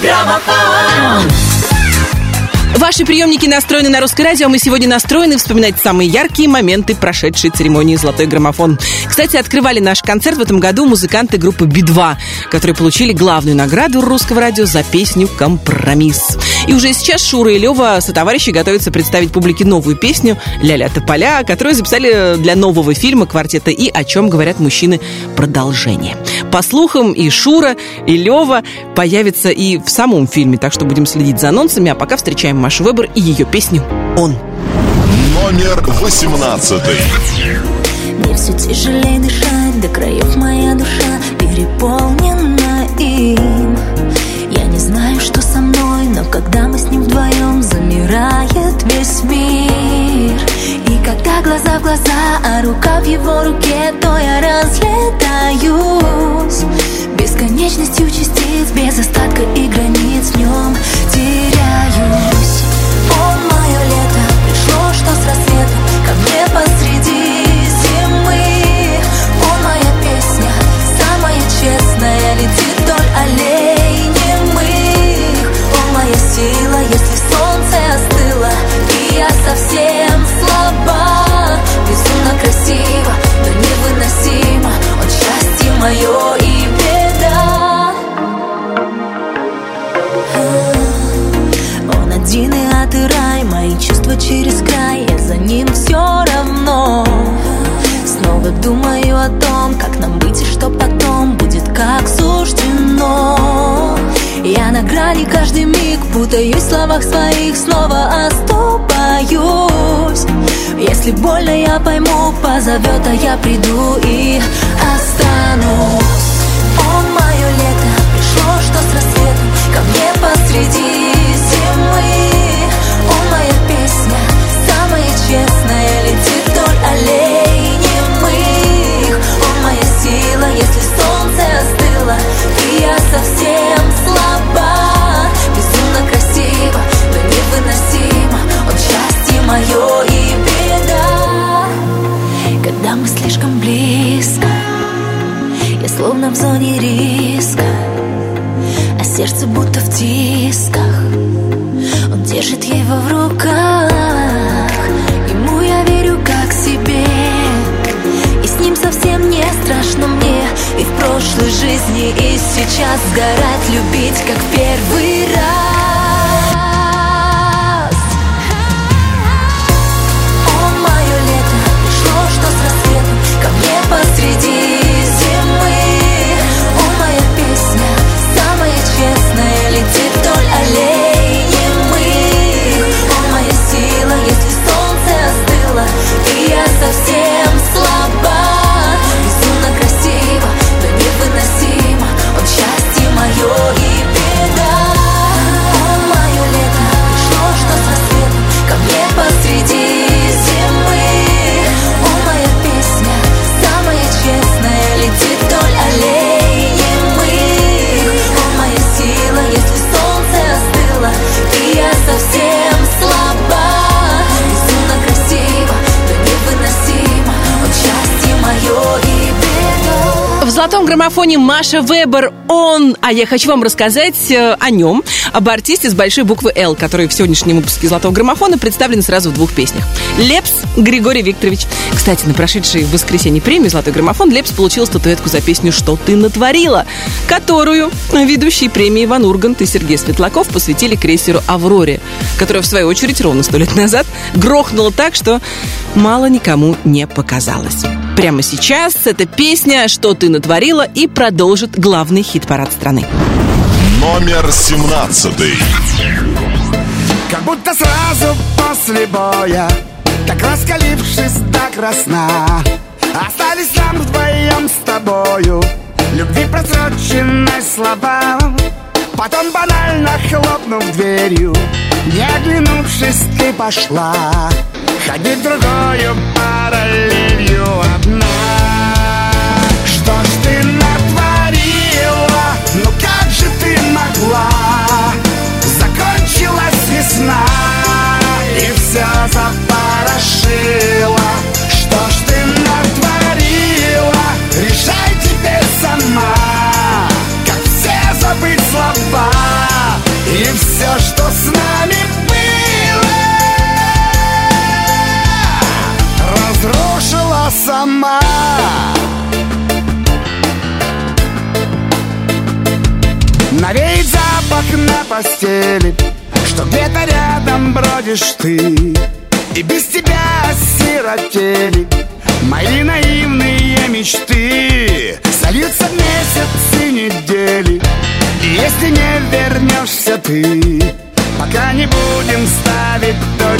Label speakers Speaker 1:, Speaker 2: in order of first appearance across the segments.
Speaker 1: граммофон. Ваши приемники настроены на русское радио, мы сегодня настроены вспоминать самые яркие моменты прошедшей церемонии «Золотой граммофон». Кстати, открывали наш концерт в этом году музыканты группы Би-2, которые получили главную награду русского радио за песню «Компромисс». И уже сейчас Шура и Лева со товарищи готовятся представить публике новую песню «Ля-ля тополя», которую записали для нового фильма «Квартета И. О чем говорят мужчины. Продолжение». По слухам, и Шура, и Лева появятся и в самом фильме, так что будем следить за анонсами, а пока встречаем Машу Вебер и ее песню «Он».
Speaker 2: Номер восемнадцатый.
Speaker 3: Мне все тяжелее дышать, до краев моя душа переполнена им. Я не знаю, что со мной, но когда мы с ним вдвоем, замирает весь мир. И когда глаза в глаза, а рука в его руке, то я разлетаюсь. Снова думаю о том, как нам быть и что потом будет, как суждено. Я на грани каждый миг, путаюсь в словах своих, снова оступаюсь. Если больно, я пойму, позовет, а я приду и останусь. Он сердце будто в тисках Он держит его в руках. Ему я верю как себе. И с ним совсем не страшно мне. И в прошлой жизни, и сейчас Сгорать, любить, как первый раз
Speaker 1: В золотом граммофоне Маша Вебер «Он». А я хочу вам рассказать э, о нем, об артисте с большой буквы «Л», который в сегодняшнем выпуске «Золотого граммофона» представлен сразу в двух песнях. Лепс Григорий Викторович. Кстати, на прошедшей в воскресенье премии «Золотой граммофон» Лепс получил статуэтку за песню «Что ты натворила», которую ведущие премии Иван Ургант и Сергей Светлаков посвятили крейсеру «Авроре», которая, в свою очередь, ровно сто лет назад грохнула так, что мало никому не показалось. Прямо сейчас эта песня «Что ты натворила» и продолжит главный хит-парад страны.
Speaker 2: Номер семнадцатый.
Speaker 4: Как будто сразу после боя Так раскалившись до красна Остались нам вдвоем с тобою Любви просроченной слова Потом банально хлопнув дверью Не оглянувшись, ты пошла Ходить другою параллелью одна И все, что с нами было Разрушила сама. Навеет запах на постели Что где-то рядом бродишь ты. И без тебя осиротели Мои наивные мечты. Сольются месяцы, недели И если не вернешься ты. Пока не будем ставить точки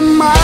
Speaker 4: my.